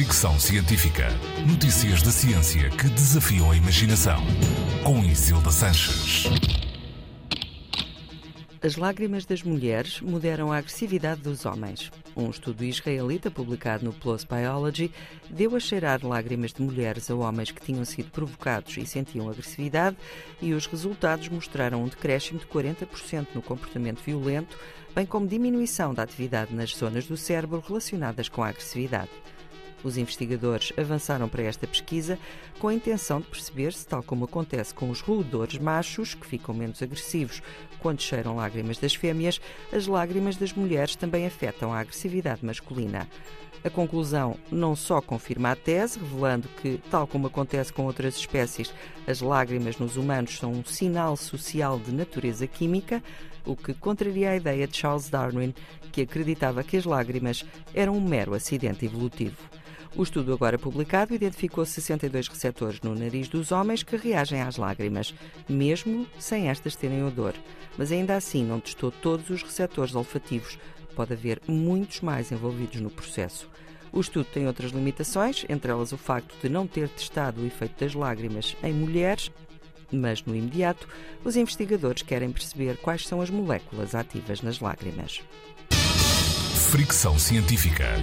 Fricção Científica. Notícias da ciência que desafiam a imaginação. Com Isilda Sanches. As lágrimas das mulheres moderam a agressividade dos homens. Um estudo israelita publicado no PLOS Biology deu a cheirar lágrimas de mulheres a homens que tinham sido provocados e sentiam agressividade, e os resultados mostraram um decréscimo de 40% no comportamento violento, bem como diminuição da atividade nas zonas do cérebro relacionadas com a agressividade. Os investigadores avançaram para esta pesquisa com a intenção de perceber se, tal como acontece com os roedores machos, que ficam menos agressivos quando cheiram lágrimas das fêmeas, as lágrimas das mulheres também afetam a agressividade masculina. A conclusão não só confirma a tese, revelando que, tal como acontece com outras espécies, as lágrimas nos humanos são um sinal social de natureza química, o que contraria a ideia de Charles Darwin, que acreditava que as lágrimas eram um mero acidente evolutivo. O estudo agora publicado identificou 62 receptores no nariz dos homens que reagem às lágrimas, mesmo sem estas terem odor. Mas ainda assim não testou todos os receptores olfativos. Pode haver muitos mais envolvidos no processo. O estudo tem outras limitações, entre elas o facto de não ter testado o efeito das lágrimas em mulheres, mas no imediato os investigadores querem perceber quais são as moléculas ativas nas lágrimas. Fricção Científica.